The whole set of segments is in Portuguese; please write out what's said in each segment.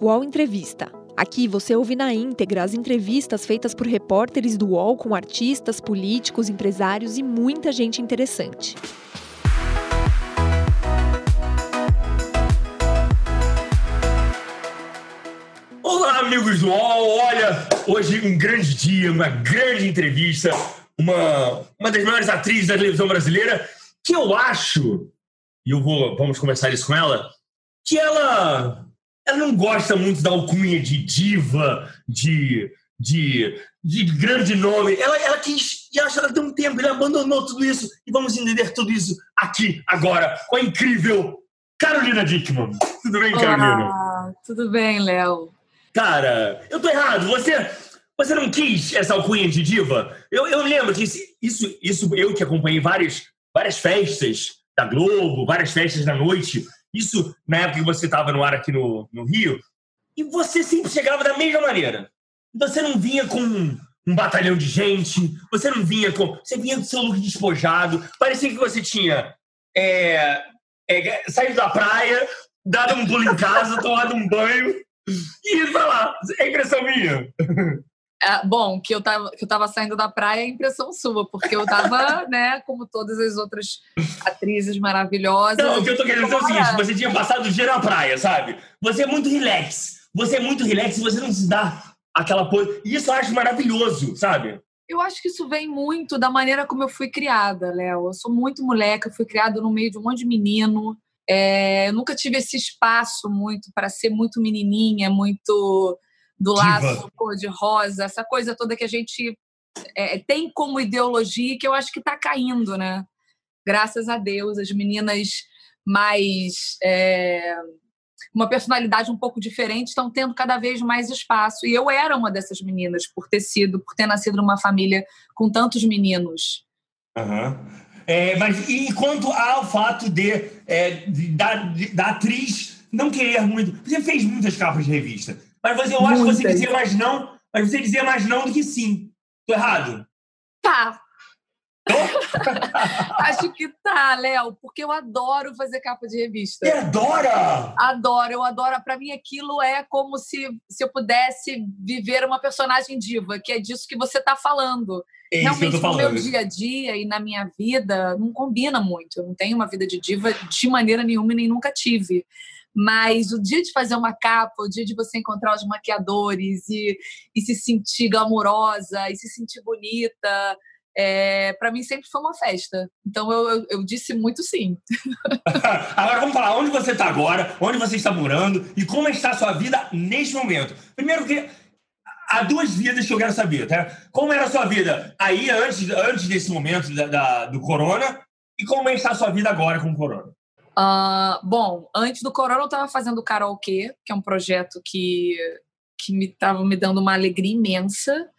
UOL Entrevista. Aqui você ouve na íntegra as entrevistas feitas por repórteres do UOL com artistas, políticos, empresários e muita gente interessante. Olá, amigos do UOL! Olha, hoje um grande dia, uma grande entrevista, uma, uma das maiores atrizes da televisão brasileira, que eu acho, e eu vou, vamos conversar isso com ela, que ela ela não gosta muito da alcunha de diva, de, de, de grande nome. Ela, ela quis, e acho que ela tem um tempo, ele abandonou tudo isso. E vamos entender tudo isso aqui, agora, com a incrível Carolina Dickman. Tudo bem, Carolina? Ah, tudo bem, Léo. Cara, eu tô errado. Você, você não quis essa alcunha de diva? Eu, eu lembro que isso, isso eu que acompanhei várias, várias festas da Globo, várias festas da noite. Isso na época que você estava no ar aqui no, no Rio. E você sempre chegava da mesma maneira. Você não vinha com um batalhão de gente, você não vinha com. Você vinha com seu look despojado. Parecia que você tinha é, é, saído da praia, dado um pulo em casa, tomado um banho e ido pra lá. É impressão minha. É, bom, que eu, tava, que eu tava saindo da praia é impressão sua, porque eu tava, né, como todas as outras atrizes maravilhosas. Não, o que eu tô querendo dizer é o seguinte: você tinha passado o dia na praia, sabe? Você é muito relax. Você é muito relax e você não se dá aquela coisa. E isso eu acho maravilhoso, sabe? Eu acho que isso vem muito da maneira como eu fui criada, Léo. Eu sou muito moleca, fui criada no meio de um monte de menino. É, eu nunca tive esse espaço muito para ser muito menininha, muito do laço cor de rosa, essa coisa toda que a gente é, tem como ideologia que eu acho que está caindo, né? Graças a Deus, as meninas mais é, uma personalidade um pouco diferente estão tendo cada vez mais espaço. E eu era uma dessas meninas por ter sido, por ter nascido numa família com tantos meninos. Uhum. É, mas e quanto ao fato de, é, de, da, de, da atriz não querer muito, você fez muitas capas de revista. Mas você, eu acho que você dizia mais não, mas você dizia mais não do que sim. Tô errado? Tá. acho que tá, Léo, porque eu adoro fazer capa de revista. Você adora? Adoro, eu adoro. Para mim, aquilo é como se, se eu pudesse viver uma personagem diva, que é disso que você tá falando. É Realmente, no meu dia a dia e na minha vida, não combina muito. Eu não tenho uma vida de diva de maneira nenhuma e nem nunca tive. Mas o dia de fazer uma capa, o dia de você encontrar os maquiadores e, e se sentir glamourosa e se sentir bonita, é, para mim sempre foi uma festa. Então eu, eu, eu disse muito sim. agora vamos falar onde você está agora, onde você está morando e como está a sua vida neste momento. Primeiro que há duas vidas que eu quero saber, tá? Como era a sua vida aí antes, antes desse momento da, da do corona e como está a sua vida agora com o corona? Uh, bom, antes do corona eu estava fazendo o karaokê, que é um projeto que, que me estava me dando uma alegria imensa.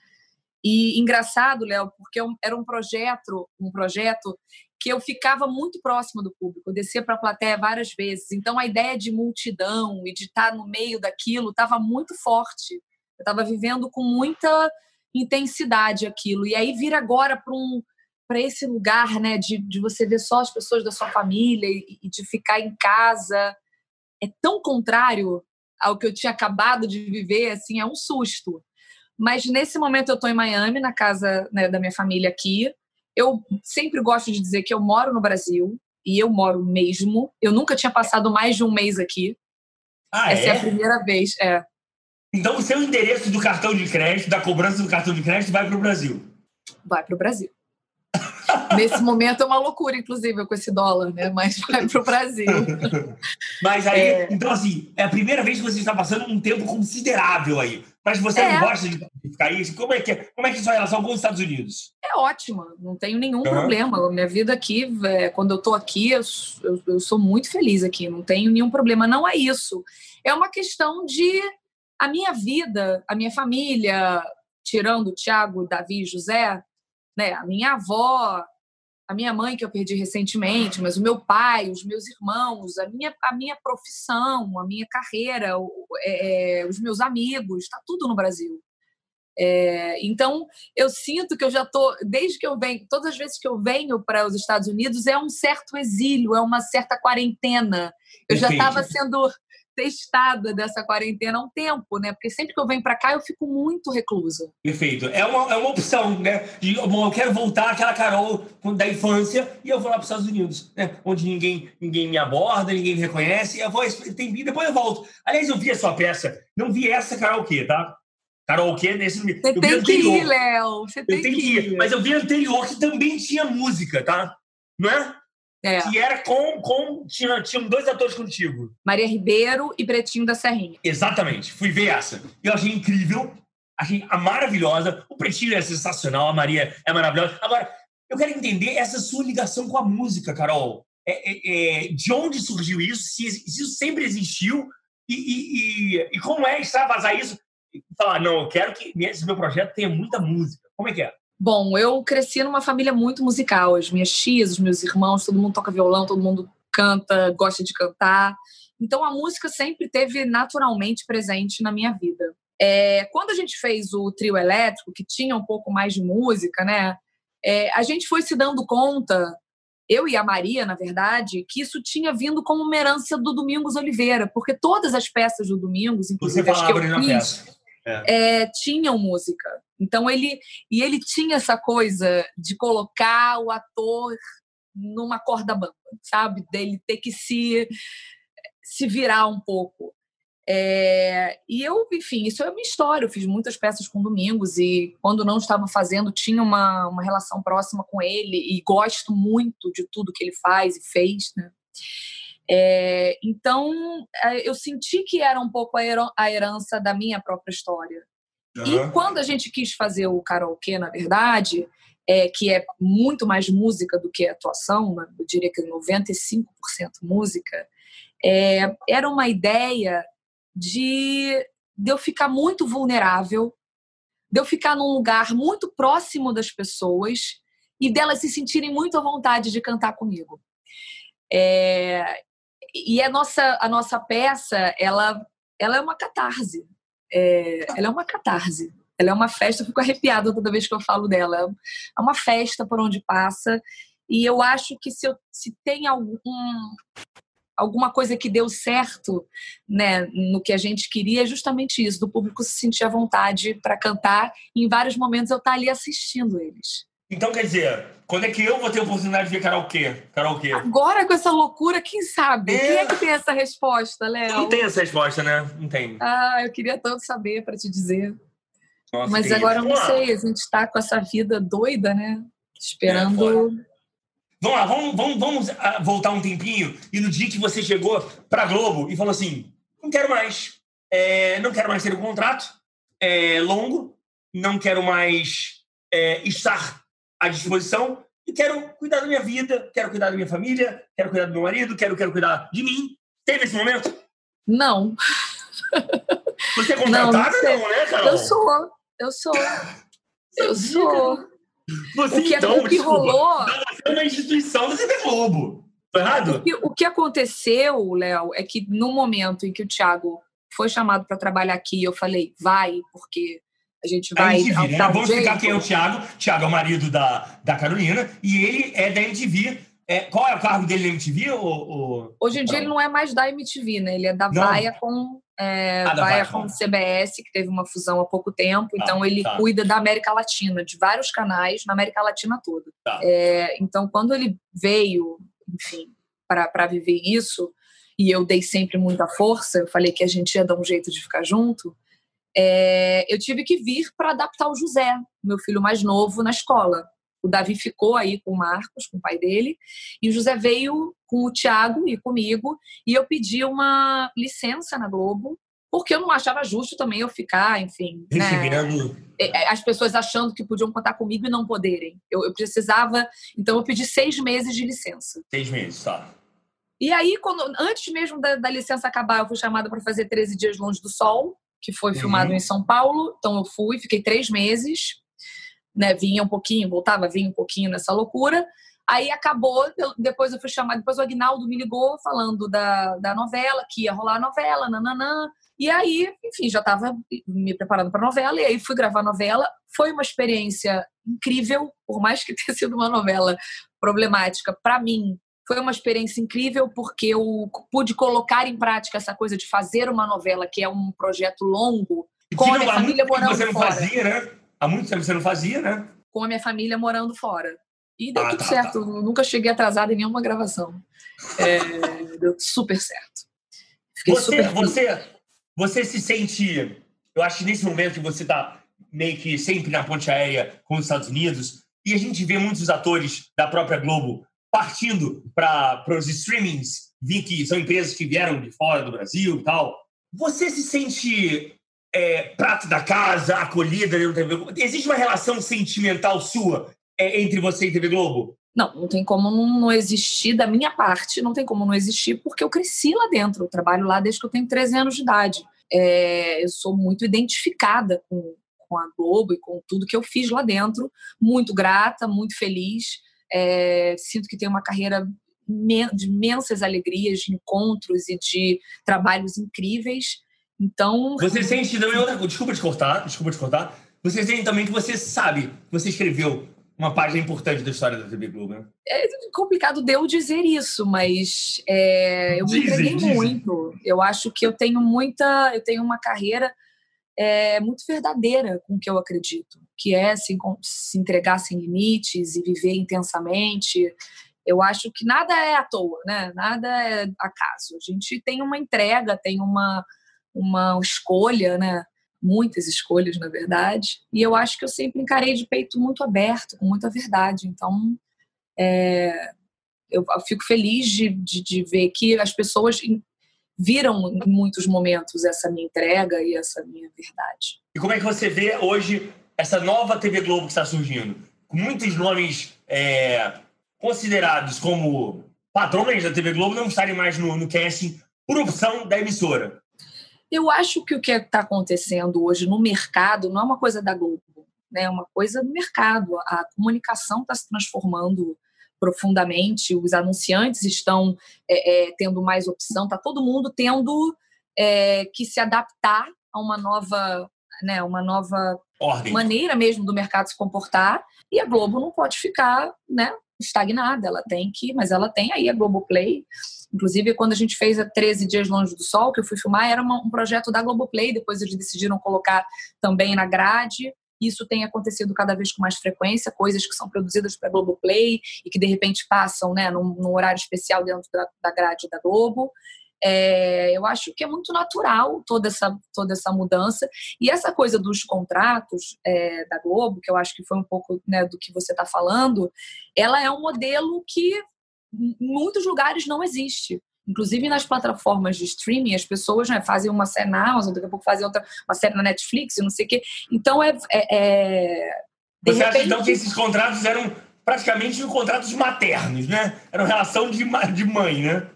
E engraçado, Léo, porque era um projeto, um projeto que eu ficava muito próximo do público, eu descia para a plateia várias vezes. Então a ideia de multidão e de estar no meio daquilo estava muito forte. Eu estava vivendo com muita intensidade aquilo. E aí vir agora para um para esse lugar, né, de, de você ver só as pessoas da sua família e, e, de ficar em casa, é tão contrário ao que eu tinha acabado de viver, assim, é um susto. Mas nesse momento eu estou em Miami, na casa né, da minha família aqui. Eu sempre gosto de dizer que eu moro no Brasil e eu moro mesmo. Eu nunca tinha passado mais de um mês aqui. Ah, Essa é? é a primeira vez, é. Então o seu endereço do cartão de crédito, da cobrança do cartão de crédito, vai para o Brasil. Vai para o Brasil. Nesse momento é uma loucura, inclusive, com esse dólar, né? Mas vai para o Brasil. Mas aí, é... então assim, é a primeira vez que você está passando um tempo considerável aí. Mas você é. não gosta de ficar aí? Como é que é, como é, que é sua relação com os Estados Unidos? É ótima, não tenho nenhum uhum. problema. Minha vida aqui, é, quando eu estou aqui, eu, eu, eu sou muito feliz aqui, não tenho nenhum problema. Não é isso. É uma questão de a minha vida, a minha família, tirando o Tiago, Davi e José, né? A minha avó, a minha mãe que eu perdi recentemente, mas o meu pai, os meus irmãos, a minha, a minha profissão, a minha carreira, é, os meus amigos, está tudo no Brasil. É, então, eu sinto que eu já estou, desde que eu venho, todas as vezes que eu venho para os Estados Unidos, é um certo exílio, é uma certa quarentena. Eu já estava sendo testada dessa quarentena há um tempo, né? Porque sempre que eu venho para cá eu fico muito reclusa. Perfeito. É uma, é uma opção, né? De, bom, eu quero voltar àquela Carol da infância e eu vou lá para os Estados Unidos, né? Onde ninguém, ninguém me aborda, ninguém me reconhece. Eu vou, tem, depois eu volto. Aliás, eu vi a sua peça. Não vi essa karaokê, tá? Karaokê nesse. Você eu tem que ir, Léo. Você tem, tem que ir. Mas eu vi anterior que também tinha música, tá? Não é? É. Que era com. com tinha, tinham dois atores contigo. Maria Ribeiro e Pretinho da Serrinha. Exatamente. Fui ver essa. Eu achei incrível. Achei maravilhosa. O Pretinho é sensacional. A Maria é maravilhosa. Agora, eu quero entender essa sua ligação com a música, Carol. É, é, é, de onde surgiu isso? Se, se isso sempre existiu? E, e, e, e como é extravasar isso? E falar, não, eu quero que esse meu projeto tenha muita música. Como é que é? Bom, eu cresci numa família muito musical. As minhas tias, os meus irmãos, todo mundo toca violão, todo mundo canta, gosta de cantar. Então a música sempre teve naturalmente presente na minha vida. É, quando a gente fez o trio elétrico, que tinha um pouco mais de música, né? É, a gente foi se dando conta, eu e a Maria, na verdade, que isso tinha vindo como uma herança do Domingos Oliveira, porque todas as peças do Domingos, inclusive as que eu fiz, é. É, tinham música. Então ele e ele tinha essa coisa de colocar o ator numa corda bamba, sabe? Dele ter que se se virar um pouco. É, e eu, enfim, isso é a minha história. Eu fiz muitas peças com Domingos e quando não estava fazendo, tinha uma, uma relação próxima com ele e gosto muito de tudo que ele faz e fez, né? É, então, é, eu senti que era um pouco a herança da minha própria história. Uhum. E quando a gente quis fazer o karaokê, na verdade, é, que é muito mais música do que atuação, né? eu diria que 95% música, é, era uma ideia de, de eu ficar muito vulnerável, de eu ficar num lugar muito próximo das pessoas e delas se sentirem muito à vontade de cantar comigo. É, e a nossa, a nossa peça, ela, ela é uma catarse. É, ela é uma catarse. Ela é uma festa, eu fico arrepiada toda vez que eu falo dela. É uma festa por onde passa. E eu acho que se, eu, se tem algum, alguma coisa que deu certo né, no que a gente queria, é justamente isso, do público se sentir à vontade para cantar. E em vários momentos eu estar tá ali assistindo eles. Então, quer dizer, quando é que eu vou ter a oportunidade de ver karaokê? karaokê? Agora, com essa loucura, quem sabe? É... Quem é que tem essa resposta, Léo? Não tem essa resposta, né? Não tem. Ah, eu queria tanto saber para te dizer. Nossa, Mas agora eu não sei, a gente está com essa vida doida, né? Esperando. É, vamos lá, vamos, vamos, vamos ah, voltar um tempinho. E no dia que você chegou para Globo e falou assim: não quero mais. É, não quero mais ter um contrato é, longo, não quero mais é, estar à disposição e quero cuidar da minha vida, quero cuidar da minha família, quero cuidar do meu marido, quero, quero cuidar de mim. Teve esse momento? Não. Você é contratada? Não, não, não, né, Carol? Eu sou, eu sou. Eu sou. Você, o que, então, o que rolou. você é uma instituição da TV Globo. Tá errado? O que, o que aconteceu, Léo, é que no momento em que o Thiago foi chamado para trabalhar aqui, eu falei, vai, porque a gente vai. MTV, né? Vamos jeito. explicar quem é o Thiago. Thiago é o marido da, da Carolina e ele é da MTV. É, qual é o cargo dele na MTV? Ou, ou... Hoje em dia ele não é mais da MTV, né? Ele é da Vaia com é, ah, Vaia com CBS, que teve uma fusão há pouco tempo. Tá, então ele tá. cuida da América Latina, de vários canais na América Latina toda. Tá. É, então quando ele veio, enfim, para viver isso, e eu dei sempre muita força, eu falei que a gente ia dar um jeito de ficar junto é, eu tive que vir para adaptar o José, meu filho mais novo, na escola. O Davi ficou aí com o Marcos, com o pai dele, e o José veio com o Tiago e comigo, e eu pedi uma licença na Globo, porque eu não achava justo também eu ficar, enfim. Né? É, é, as pessoas achando que podiam contar comigo e não poderem. Eu, eu precisava, então eu pedi seis meses de licença. Seis meses, tá. E aí, quando, antes mesmo da, da licença acabar, eu fui chamada para fazer 13 dias longe do sol, que foi uhum. filmado em São Paulo. Então eu fui, fiquei três meses, né? Vinha um pouquinho, voltava, vinha um pouquinho nessa loucura. Aí acabou, depois eu fui chamada, depois o Agnaldo me ligou falando da, da novela, que ia rolar a novela, nananã. E aí, enfim, já estava me preparando para a novela, e aí fui gravar a novela. Foi uma experiência incrível, por mais que tenha sido uma novela problemática, para mim foi uma experiência incrível porque eu pude colocar em prática essa coisa de fazer uma novela, que é um projeto longo, com a minha família morando você não fora. Fazia, né? Há muito tempo você não fazia, né? Com a minha família morando fora. E deu Ah, tudo tá, certo. Nunca cheguei atrasada em nenhuma gravação. É, deu super certo. Fiquei Você, super você, você se sente. Eu acho que nesse momento que você está meio que sempre na ponte aérea com os Estados Unidos, e a gente vê muitos atores da própria Globo partindo para os streamings, vi que são empresas que vieram de fora do Brasil e tal. Você se sente é, prato da casa, acolhida dentro da TV Globo? Existe uma relação sentimental sua é, entre você e TV Globo? Não, não tem como não, existir da minha parte, não tem como não existir, porque eu cresci lá dentro. Eu trabalho lá desde que eu tenho 13 anos de idade. É, eu sou muito identificada com, com a Globo e com tudo que eu fiz lá dentro. Muito grata, muito feliz. É, sinto que tenho uma carreira de imensas alegrias, de encontros e de trabalhos incríveis. Então, Você sente também outra. Desculpa te cortar, desculpa te cortar. Você sente também que você sabe que você escreveu uma página importante da história da TV Globo, né? é complicado de eu dizer isso, mas é, eu me Dizem, entreguei dizem. muito. Eu acho que eu tenho muita, eu tenho uma carreira é, muito verdadeira com o que eu acredito, que é se, se entregar sem limites e viver intensamente. Eu acho que nada é à toa, né? Nada é acaso. A gente tem uma entrega, tem uma, uma escolha, né? Muitas escolhas, na verdade. E eu acho que eu sempre encarei de peito muito aberto, com muita verdade. Então, é, eu fico feliz de, de, de ver que as pessoas viram em muitos momentos essa minha entrega e essa minha verdade. E como é que você vê hoje essa nova TV Globo que está surgindo? Com muitos nomes é, considerados como patrões da TV Globo não estarem mais no, no casting por opção da emissora. Eu acho que o que está acontecendo hoje no mercado não é uma coisa da Globo, né? é uma coisa do mercado. A comunicação está se transformando profundamente, os anunciantes estão é, é, tendo mais opção, está todo mundo tendo é, que se adaptar a uma nova, né, uma nova Ordem. maneira mesmo do mercado se comportar e a Globo não pode ficar né, estagnada, ela tem que, mas ela tem aí a Globoplay. Inclusive, quando a gente fez a 13 Dias Longe do Sol, que eu fui filmar, era uma- um projeto da Globoplay, depois eles decidiram colocar também na grade. Isso tem acontecido cada vez com mais frequência, coisas que são produzidas para Globoplay e que de repente passam né, num, num horário especial dentro da, da grade da Globo. É, eu acho que é muito natural toda essa, toda essa mudança. E essa coisa dos contratos é, da Globo, que eu acho que foi um pouco né, do que você está falando, ela é um modelo que em muitos lugares não existe. Inclusive nas plataformas de streaming, as pessoas né, fazem uma série na Amazon, daqui a pouco fazem outra, uma série na Netflix, não sei o quê. Então é. é- é- Você acha repente, então que esses contratos eram praticamente contratos maternos, né? Eram relação de, de mãe, né?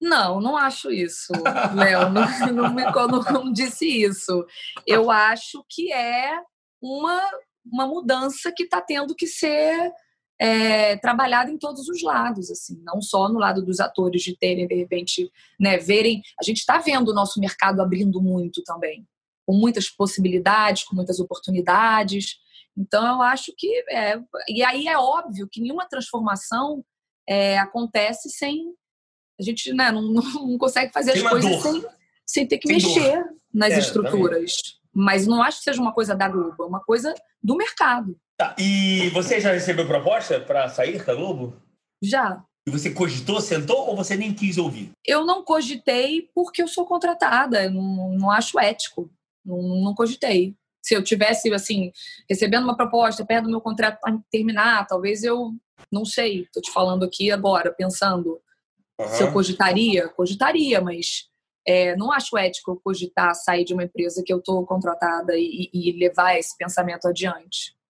Não, não acho isso, Léo. Não, não, me- não, não disse isso. Eu acho que é uma, uma mudança que está tendo que ser é, trabalhada em todos os lados, assim, não só no lado dos atores de terem, de repente, né, verem. A gente está vendo o nosso mercado abrindo muito também, com muitas possibilidades, com muitas oportunidades. Então, eu acho que. É, e aí é óbvio que nenhuma transformação é, acontece sem a gente né, não, não consegue fazer Tem as coisas dor. sem, sem ter que Tem mexer nas É, estruturas. Mas não acho que seja uma coisa da Globo, é uma coisa do mercado. Tá, E você já recebeu proposta para sair da Globo? Já. E você cogitou, sentou ou você nem quis ouvir? Eu não cogitei porque eu sou contratada, eu não, não acho ético. Não, não cogitei. Se eu tivesse, assim, recebendo uma proposta perto do meu contrato para terminar, talvez eu, não sei, estou te falando aqui agora, pensando, se eu cogitaria, cogitaria, mas é, não acho ético cogitar sair de uma empresa que eu estou contratada e, e levar esse pensamento adiante.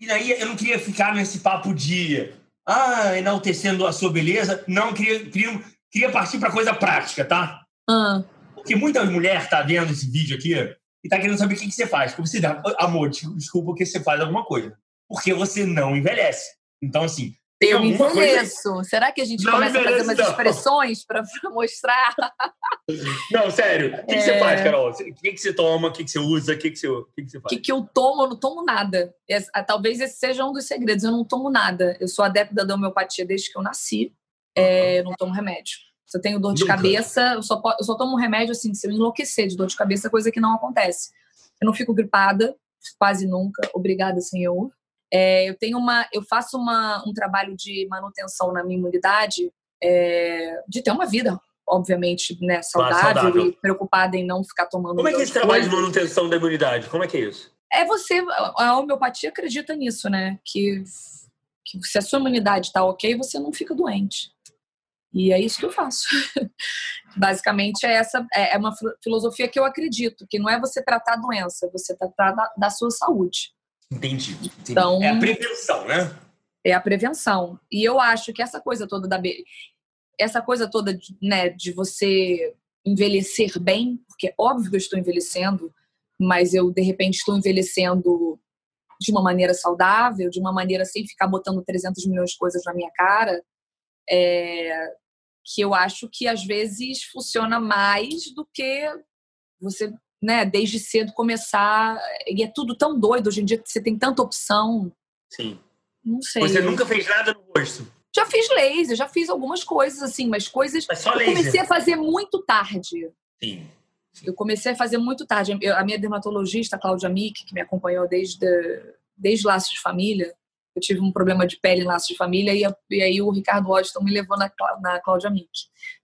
e daí eu não queria ficar nesse papo de ah, enaltecendo a sua beleza, não, queria, queria queria partir para coisa prática, tá? Ah, Porque muita mulher tá vendo esse vídeo aqui e tá querendo saber o que, que você faz. Como você dá, amor, desculpa que você faz alguma coisa. Porque você não envelhece. Então, assim, tem eu alguma coisa. envelheço. Será que a gente Não começa a fazer umas não. expressões para mostrar? Não, sério. O que, que você É. faz, Carol? O que, que você toma? O que, que você usa? O que, que, você, o que, que você O faz? que, que eu tomo? Eu não tomo nada. Ah, talvez esse seja um dos segredos. Eu não tomo nada. Eu sou adepta da homeopatia desde que eu nasci. É, eu não tomo remédio. Se eu tenho dor de Nunca? cabeça, eu só, eu só tomo um remédio assim, se eu enlouquecer de dor de cabeça, coisa que não acontece. Eu não fico gripada, quase nunca. Obrigada, senhor. É, eu tenho uma, eu faço uma, um trabalho de manutenção na minha imunidade, é, de ter uma vida, obviamente, né, saudável, saudável. e preocupada em não ficar tomando. Como é que é esse trabalho de manutenção da imunidade? Como é que é isso? É você, a homeopatia acredita nisso, né? Que, que se a sua imunidade está ok, você não fica doente. E é isso que eu faço. Basicamente, é essa é é uma filo- filosofia que eu acredito, que não é você tratar a doença, você tratar da, da sua saúde. Entendi. entendi. Então- É a prevenção, né? É a prevenção. E eu acho que essa coisa toda da essa coisa toda de, né, de você envelhecer bem, porque é óbvio que eu estou envelhecendo, mas eu de repente estou envelhecendo de uma maneira saudável, de uma maneira sem ficar botando 300 milhões de coisas na minha cara, é, que eu acho que às vezes funciona mais do que você, né, desde cedo começar. E é tudo tão doido hoje em dia, você tem tanta opção. Sim. Não sei. Você nunca fez nada no rosto. Já fiz laser, já fiz algumas coisas assim, mas coisas. Mas só eu laser. comecei a fazer muito tarde. Sim. Eu comecei a fazer muito tarde. Eu- a minha dermatologista, Cláudia Mick, que me acompanhou desde, desde Laços de Família, eu tive um problema de pele em Laços de Família, e, e aí o Ricardo Washington me levou na, na Cláudia Mick.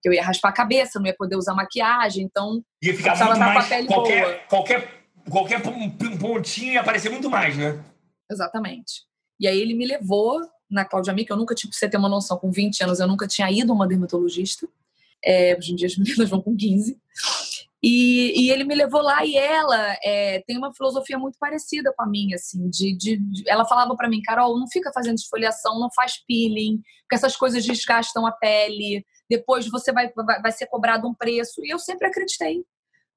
Eu ia raspar a cabeça, não ia poder usar maquiagem, então Ia ficar muito mais. pele boa. Qualquer, qualquer, qualquer pon- pontinho ia aparecer muito mais, né? Exatamente. E aí ele me levou na Cláudia Mick, eu nunca, tipo, você ter uma noção, com 20 anos eu nunca tinha ido a uma dermatologista. É, hoje em dia as meninas vão com 15. E, e ele me levou lá e ela é, tem uma filosofia muito parecida com a minha, assim, de, de- de- ela falava pra mim, Carol, não fica fazendo esfoliação, não faz peeling, porque essas coisas desgastam a pele, depois você vai, vai, vai ser cobrado um preço. E eu sempre acreditei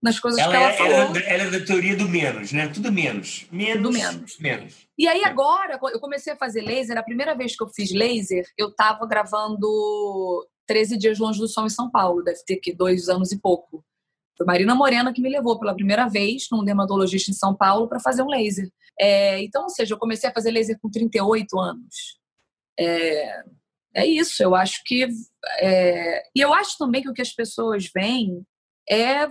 nas coisas Ela, que ela é, falou. ela, ela é da teoria do menos, né? Tudo menos. Menos. Tudo menos. Menos. E aí agora, eu comecei a fazer laser, a primeira vez que eu fiz laser, eu tava gravando 13 dias longe do sol em São Paulo, deve ter que dois anos e pouco. Foi Marina Morena que me levou pela primeira vez num dermatologista em São Paulo para fazer um laser. É, então, ou seja, eu comecei a fazer laser com 38 anos. É, é isso, eu acho que. é, e eu acho também que o que as pessoas veem é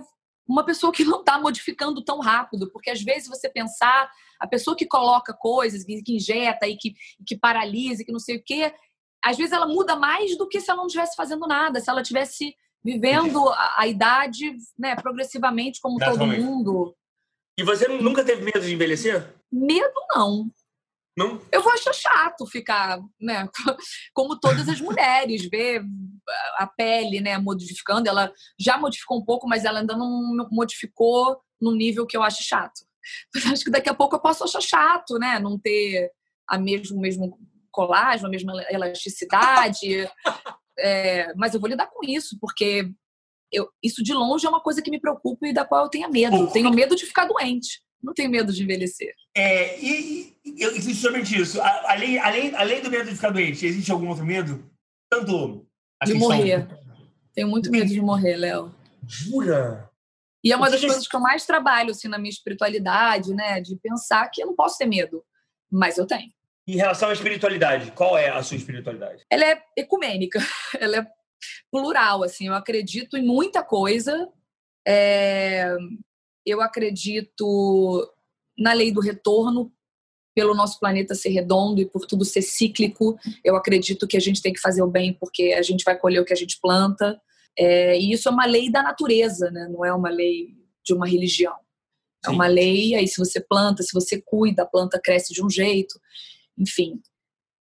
uma pessoa que não está modificando tão rápido, porque às vezes você pensar a pessoa que coloca coisas, que, injeta e que, que paralisa, que não sei o quê, às vezes ela muda mais do que se ela não estivesse fazendo nada, se ela estivesse vivendo a, a idade né, progressivamente como todo Naturalmente. mundo. E você nunca teve medo de envelhecer? Medo não. Não? Eu vou achar chato ficar, né, como todas as mulheres, ver a pele, né, modificando. Ela já modificou um pouco, mas ela ainda não modificou no nível que eu acho chato. Mas acho que daqui a pouco eu posso achar chato, né, não ter a mesmo, mesmo colágeno, a mesma elasticidade. É, mas eu vou lidar com isso, porque eu, isso de longe é uma coisa que me preocupa e da qual eu tenho medo. Eu tenho medo de ficar doente. Não tenho medo de envelhecer. É, e, e justamente isso. Além, além, além do medo de ficar doente, existe algum outro medo? Tanto a De questão- morrer. Tenho muito medo de morrer, Léo. Jura? E é uma das coisas que eu mais trabalho assim na minha espiritualidade, né, de pensar que eu não posso ter medo, mas eu tenho. Em relação à espiritualidade, qual é a sua espiritualidade? Ela é ecumênica, ela é plural, assim. Eu acredito em muita coisa. É, Eu acredito na lei do retorno, pelo nosso planeta ser redondo e por tudo ser cíclico. Eu acredito que a gente tem que fazer o bem porque a gente vai colher o que a gente planta. É, e isso é uma lei da natureza, né? não é uma lei de uma religião. É uma lei, aí se você planta, se você cuida, a planta cresce de um jeito, enfim.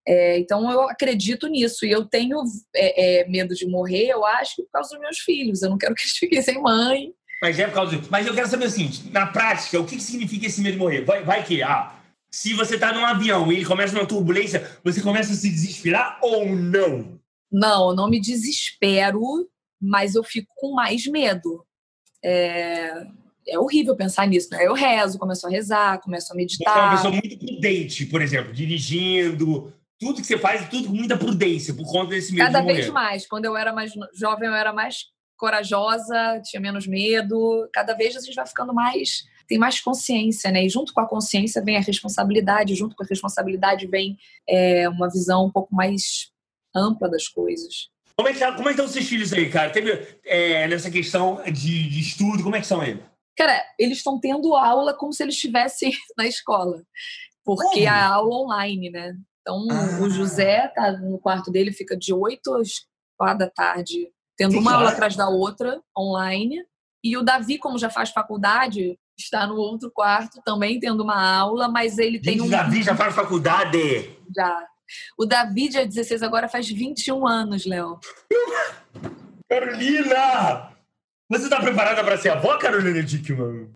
É, então eu acredito nisso e eu tenho é, é, medo de morrer, eu acho, por causa dos meus filhos. Eu não quero que eles fiquem sem mãe. Mas é por causa disso. Mas eu quero saber o seguinte: na prática, o que, que significa esse medo de morrer? Vai, vai que, ah, se você tá num avião e ele começa uma turbulência, você começa a se desesperar ou não? Não, eu não me desespero, mas eu fico com mais medo. É, é horrível pensar nisso, né? Eu rezo, começo a rezar, começo a meditar. Você é uma pessoa muito prudente, por exemplo, dirigindo, tudo que você faz, tudo com muita prudência, por conta desse medo Cada de vez mais. Quando eu era mais jovem, eu era mais corajosa, tinha menos medo. Cada vez a gente vai ficando mais. Tem mais consciência, né? E junto com a consciência vem a responsabilidade, junto com a responsabilidade vem é, uma visão um pouco mais ampla das coisas. Como é que tá- como é que estão os seus filhos aí, cara? Teve é, nessa questão de, de estudo, como é que são eles? Cara, eles estão tendo aula como se eles estivessem na escola, porque Como? a aula online, né? Então, Ah. o José tá no quarto dele, fica de 8 às 4 da tarde, tendo Que uma aula atrás da outra, online. E o Davi, como já faz faculdade, está no outro quarto, também tendo uma aula, mas ele tem Gente, um. Davi já faz faculdade. Já. O Davi, dia 16, agora faz 21 anos, Léo. Carolina! Você tá preparada para ser avó, Carolina Dickman?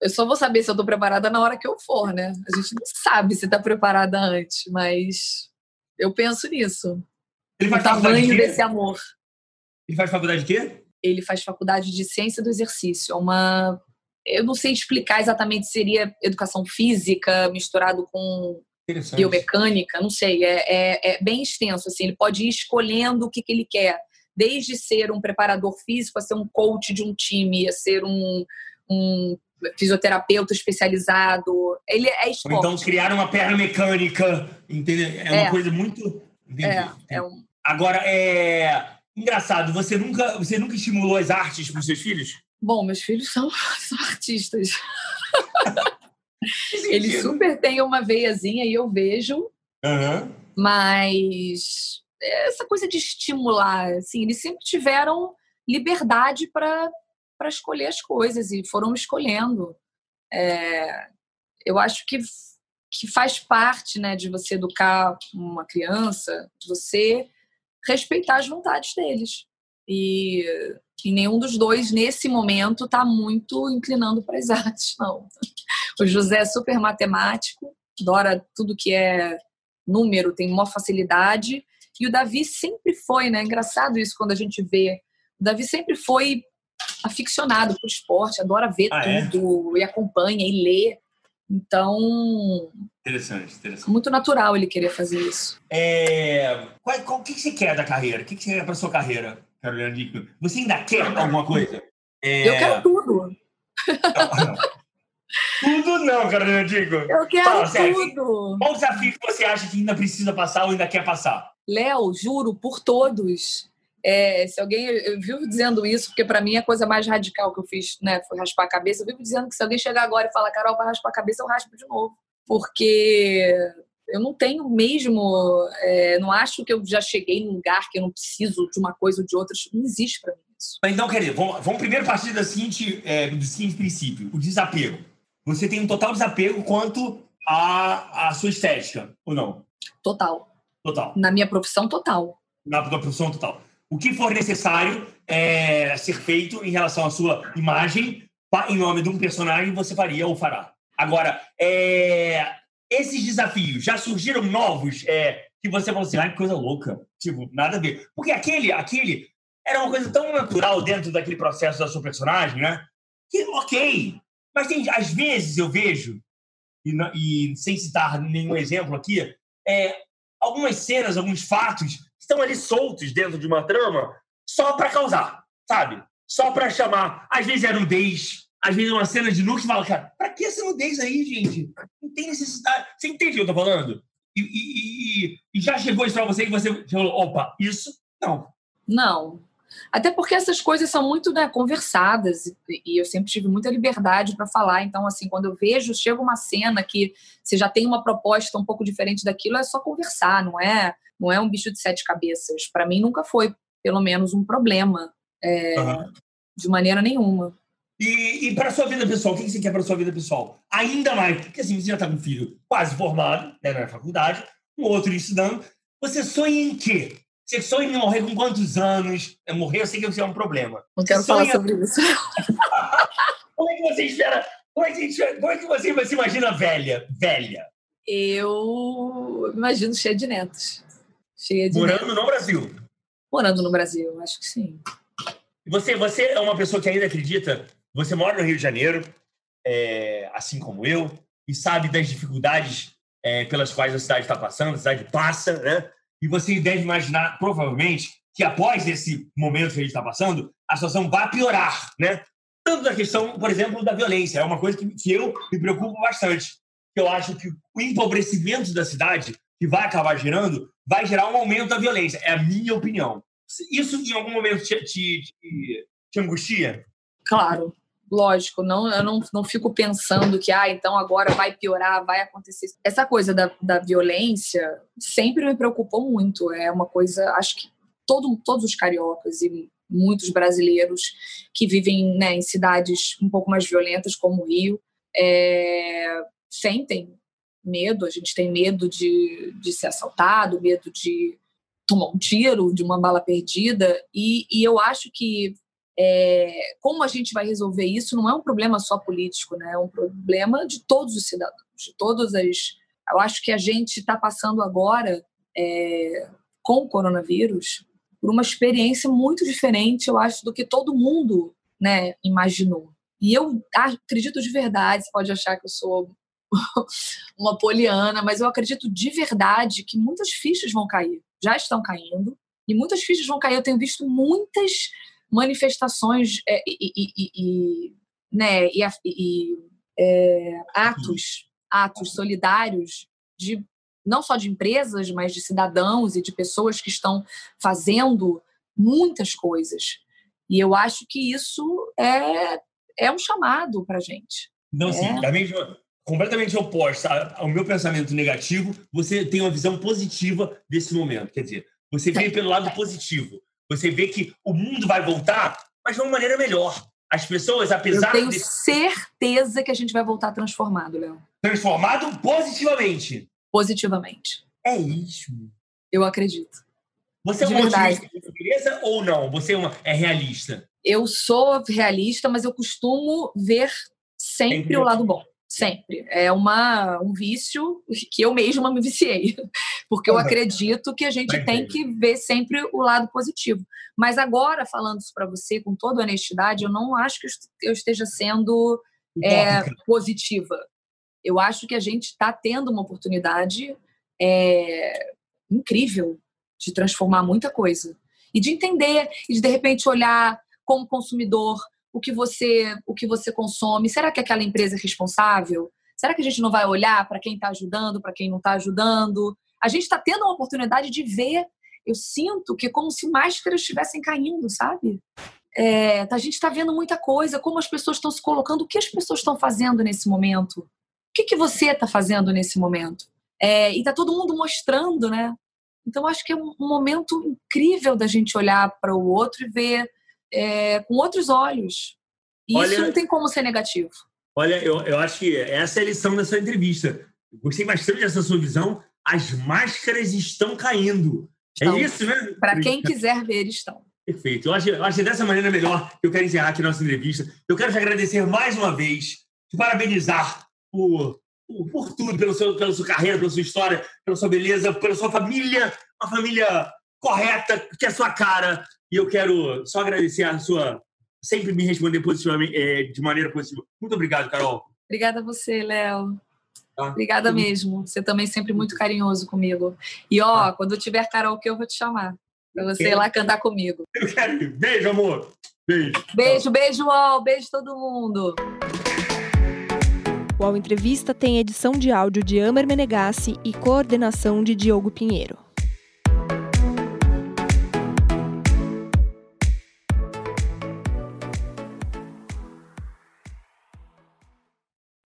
Eu só vou saber se eu tô preparada na hora que eu for, né? A gente não sabe se tá preparada antes, mas eu penso nisso. Ele O faz faculdade de tamanho quê? desse amor. Ele faz faculdade de quê? Ele faz faculdade de ciência do exercício. É uma. Eu não sei explicar exatamente se seria educação física misturado com biomecânica, não sei. É, é, é bem extenso. Assim. Ele pode ir escolhendo o que, que ele quer. Desde ser um preparador físico, a ser um coach de um time, a ser um, um fisioterapeuta especializado. Ele é Ou esporte. então criar uma perna mecânica, entendeu? É, uma É. coisa muito... É, é um, Agora, é... Engraçado, você nunca, você nunca estimulou as artes para os seus filhos? Bom, meus filhos são, são artistas. Eles super têm uma veiazinha e eu vejo, Aham. mas essa coisa de estimular, assim, eles sempre tiveram liberdade para escolher as coisas e foram escolhendo. É, eu acho que, que faz parte né, de você educar uma criança, você respeitar as vontades deles. E, e nenhum dos dois, nesse momento, está muito inclinando para as artes, não. O José é super matemático, adora tudo que é número, tem uma facilidade. E o Davi sempre foi, né? Engraçado isso quando a gente vê. O Davi sempre foi aficionado por esporte, adora ver Ah, é? tudo, e acompanha e lê. Então, Interessante, interessante. muito natural ele querer fazer isso. É... Qual, qual, o que você quer da carreira? O que você quer para sua carreira, Carolina Dickman? Você ainda quer alguma coisa? É... Eu quero tudo. Tudo não, Carolina Dickman. Eu quero Fala, sério. tudo. Qual o desafio que você acha que ainda precisa passar ou ainda quer passar? Léo, juro, por todos. É, se alguém, eu vivo dizendo isso, porque para mim a coisa mais radical que eu fiz né, foi raspar a cabeça. Eu vivo dizendo que se alguém chegar agora e falar, Carol, vai raspar a cabeça, eu raspo de novo. Porque eu não tenho mesmo, é, não acho que eu já cheguei num lugar que eu não preciso de uma coisa ou de outra. Não existe para mim isso. Então, quer dizer, vamos, vamos primeiro partir da seguinte, é, do seguinte princípio: o desapego. Você tem um total desapego quanto à, à sua estética, ou não? Total. Total. Na minha profissão, total. Na tua profissão total. O que for necessário é, ser feito em relação à sua imagem, em nome de um personagem, você faria ou fará. Agora, é, esses desafios já surgiram novos é, que você falou assim, ai, que coisa louca. Tipo, nada a ver. Porque aquele, aquele era uma coisa tão natural dentro daquele processo da sua personagem, né? Que, ok. Mas tem, às vezes eu vejo, e, e sem citar nenhum exemplo aqui, é, algumas cenas, alguns fatos estão ali soltos dentro de uma trama só para causar, sabe? Só para chamar. Às vezes é nudez, às vezes é uma cena de nu que fala, cara, pra que essa nudez aí, gente? Não tem necessidade. Você entende o que eu tô falando? E, e- e- e já chegou isso pra você que você falou, opa, isso não. Não. Até porque essas coisas são muito né, conversadas e, e eu sempre tive muita liberdade para falar. Então, assim, quando eu vejo, chega uma cena que você já tem uma proposta um pouco diferente daquilo, é só conversar, não é? Não é um bicho de sete cabeças. Para mim, nunca foi, pelo menos, um problema é, Aham. de maneira nenhuma. E, e para sua vida pessoal, o que você quer para sua vida pessoal? Ainda mais, porque assim, você já tá com um filho quase formado, né, na faculdade, um outro estudando. Você sonha em quê? Você sonha em morrer com quantos anos? É, Morrer, eu sei que isso é um problema. Não quero Sonha- falar sobre isso. Como é que você espera? Como é que, você- como é que você se imagina velha? Velha. Eu imagino cheia de netos. Cheia de netos. Morando no Brasil. Morando no Brasil, acho que sim. Você, você é uma pessoa que ainda acredita, você mora no Rio de Janeiro, é, assim como eu, e sabe das dificuldades é, pelas quais a cidade está passando, a cidade passa, né? E você deve imaginar, provavelmente, que após esse momento que a gente está passando, a situação vai piorar, né? Tanto da questão, por exemplo, da violência. É uma coisa que, que eu me preocupo bastante. Eu acho que o empobrecimento da cidade, que vai acabar gerando, vai gerar um aumento da violência. É a minha opinião. Isso, em algum momento, te, te, te, te angustia? Claro, lógico, não, eu não, não fico pensando que, ah, então agora vai piorar, vai acontecer. Essa coisa da, da violência sempre me preocupou muito. É uma coisa, acho que todo, todos os cariocas e muitos brasileiros que vivem né, em cidades um pouco mais violentas, como o Rio, é, sentem medo. A gente tem medo de, de ser assaltado, medo de tomar um tiro, de uma bala perdida. E, e eu acho que é, como a gente vai resolver isso não é um problema só político, né? É um problema de todos os cidadãos, de todas as. Eu acho que a gente está passando agora é, com o coronavírus por uma experiência muito diferente, eu acho, do que todo mundo, né, imaginou. E eu acredito de verdade, você pode achar que eu sou uma poliana, mas eu acredito de verdade que muitas fichas vão cair, já estão caindo, e muitas fichas vão cair. Eu tenho visto muitas manifestações é, e, e, e, né, e, é, atos, atos solidários de não só de empresas, mas de cidadãos e de pessoas que estão fazendo muitas coisas. E eu acho que isso é, é um chamado para a gente. Não, é. sim, completamente oposta ao meu pensamento negativo, você tem uma visão positiva desse momento. Quer dizer, você vê pelo lado positivo. Você vê que o mundo vai voltar, mas de uma maneira melhor. As pessoas, apesar Eu tenho de... certeza que a gente vai voltar transformado, Léo. Transformado positivamente. Positivamente. É isso. Eu acredito. Você é uma otimista de natureza ou não? Você é, uma, é realista? Eu sou realista, mas eu costumo ver sempre, sempre o lado bom. Sempre. É uma, um vício que eu mesma me viciei. Porque eu acredito que a gente tem que ver sempre o lado positivo. Mas agora, falando isso para você com toda honestidade, eu não acho que eu esteja sendo é, positiva. Eu acho que a gente está tendo uma oportunidade é, incrível de transformar muita coisa. E de entender, e de de repente olhar como consumidor o que você o que você consome. Será que aquela empresa é responsável? Será que a gente não vai olhar para quem está ajudando, para quem não está ajudando? A gente está tendo uma oportunidade de ver. Eu sinto que é como se máscaras estivessem caindo, sabe? É, a gente está vendo muita coisa, como as pessoas estão se colocando, o que as pessoas estão fazendo nesse momento? O que, que você está fazendo nesse momento? É, e está todo mundo mostrando, né? Então, acho que é um momento incrível da gente olhar para o outro e ver é, com outros olhos. E olha, isso não tem como ser negativo. Olha, eu, eu acho que essa é a lição dessa entrevista. Gostei bastante dessa sua visão. As máscaras estão caindo. É estão. É isso, né? Para quem quiser ver, estão. Perfeito. Eu acho, eu acho que dessa maneira melhor que eu quero encerrar aqui a nossa entrevista. Eu quero te agradecer mais uma vez, te parabenizar por, por, por, tudo, pelo seu, pela sua carreira, pela sua história, pela sua beleza, pela sua família, uma família correta, que é a sua cara. E eu quero só agradecer a sua sempre me responder positivamente, é, de maneira positiva. Muito obrigado, Carol. Obrigada a você, Léo. Tá? Obrigada Tudo. mesmo. Você também sempre muito carinhoso comigo. E ó, tá. quando tiver karaokê, eu vou te chamar. Pra você ir lá cantar comigo. Eu quero ir. Beijo, amor. Beijo. Beijo, beijo, UOL. Beijo todo mundo. O UOL Entrevista tem edição de áudio de Amer Menegassi e coordenação de Diogo Pinheiro.